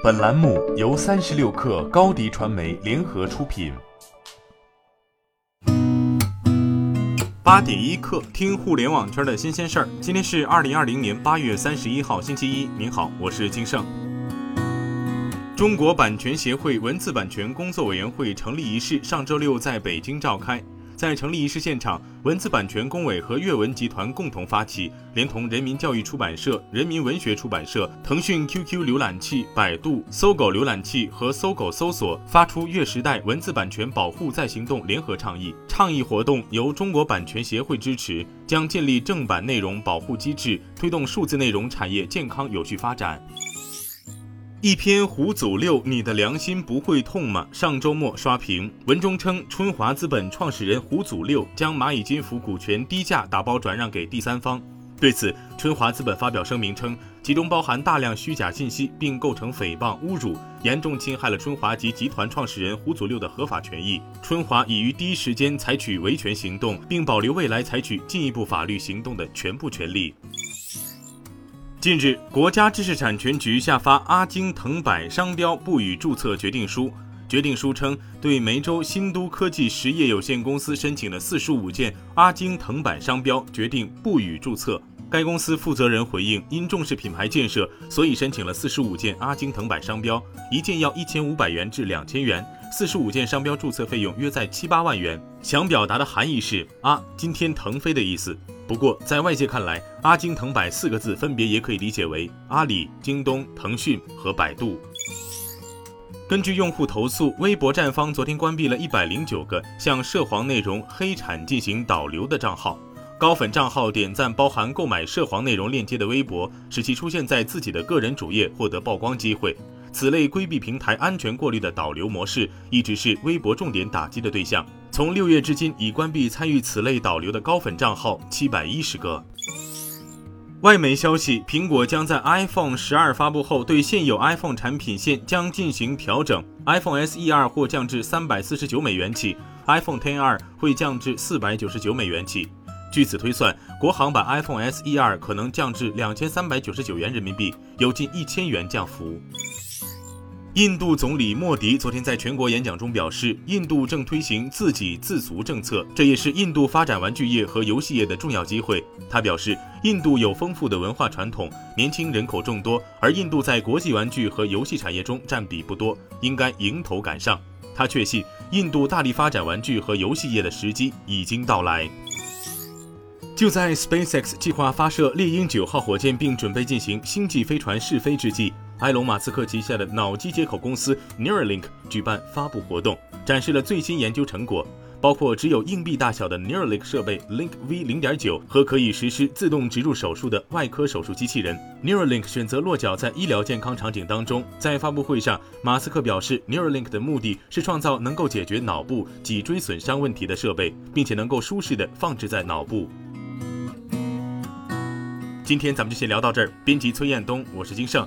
本栏目由三十六氪高低传媒联合出品。八点一刻，听互联网圈的新鲜事儿。今天是二零二零年八月三十一号，星期一。您好，我是金盛。中国版权协会文字版权工作委员会成立仪式上周六在北京召开。在成立仪式现场，文字版权工委和阅文集团共同发起，连同人民教育出版社、人民文学出版社、腾讯 QQ 浏览器、百度、搜狗浏览器和搜狗搜索发出“月时代文字版权保护再行动”联合倡议。倡议活动由中国版权协会支持，将建立正版内容保护机制，推动数字内容产业健康有序发展。一篇胡祖六，你的良心不会痛吗？上周末刷屏，文中称春华资本创始人胡祖六将蚂蚁金服股权低价打包转让给第三方。对此，春华资本发表声明称，其中包含大量虚假信息，并构成诽谤、侮辱，严重侵害了春华及集团创始人胡祖六的合法权益。春华已于第一时间采取维权行动，并保留未来采取进一步法律行动的全部权利。近日，国家知识产权局下发阿京腾百商标不予注册决定书。决定书称，对梅州新都科技实业有限公司申请的四十五件阿京腾百商标决定不予注册。该公司负责人回应，因重视品牌建设，所以申请了四十五件阿京腾百商标，一件要一千五百元至两千元，四十五件商标注册费用约在七八万元。想表达的含义是阿今天腾飞的意思。不过，在外界看来，“阿金腾百”四个字分别也可以理解为阿里、京东、腾讯和百度。根据用户投诉，微博站方昨天关闭了一百零九个向涉黄内容、黑产进行导流的账号。高粉账号点赞包含购买涉黄内容链接的微博，使其出现在自己的个人主页，获得曝光机会。此类规避平台安全过滤的导流模式，一直是微博重点打击的对象。从六月至今，已关闭参与此类导流的高粉账号七百一十个。外媒消息，苹果将在 iPhone 十二发布后，对现有 iPhone 产品线将进行调整。iPhone SE 二或降至三百四十九美元起，iPhone Ten 二会降至四百九十九美元起。据此推算，国行版 iPhone SE 二可能降至两千三百九十九元人民币，有近一千元降幅。印度总理莫迪昨天在全国演讲中表示，印度正推行自给自足政策，这也是印度发展玩具业和游戏业的重要机会。他表示，印度有丰富的文化传统，年轻人口众多，而印度在国际玩具和游戏产业中占比不多，应该迎头赶上。他确信，印度大力发展玩具和游戏业的时机已经到来。就在 SpaceX 计划发射猎鹰九号火箭并准备进行星际飞船试飞之际，埃隆·马斯克旗下的脑机接口公司 Neuralink 举办发布活动，展示了最新研究成果，包括只有硬币大小的 Neuralink 设备 Link V 零点九和可以实施自动植入手术的外科手术机器人。Neuralink 选择落脚在医疗健康场景当中。在发布会上，马斯克表示，Neuralink 的目的是创造能够解决脑部脊椎损伤问题的设备，并且能够舒适的放置在脑部。今天咱们就先聊到这儿。编辑崔彦东，我是金盛。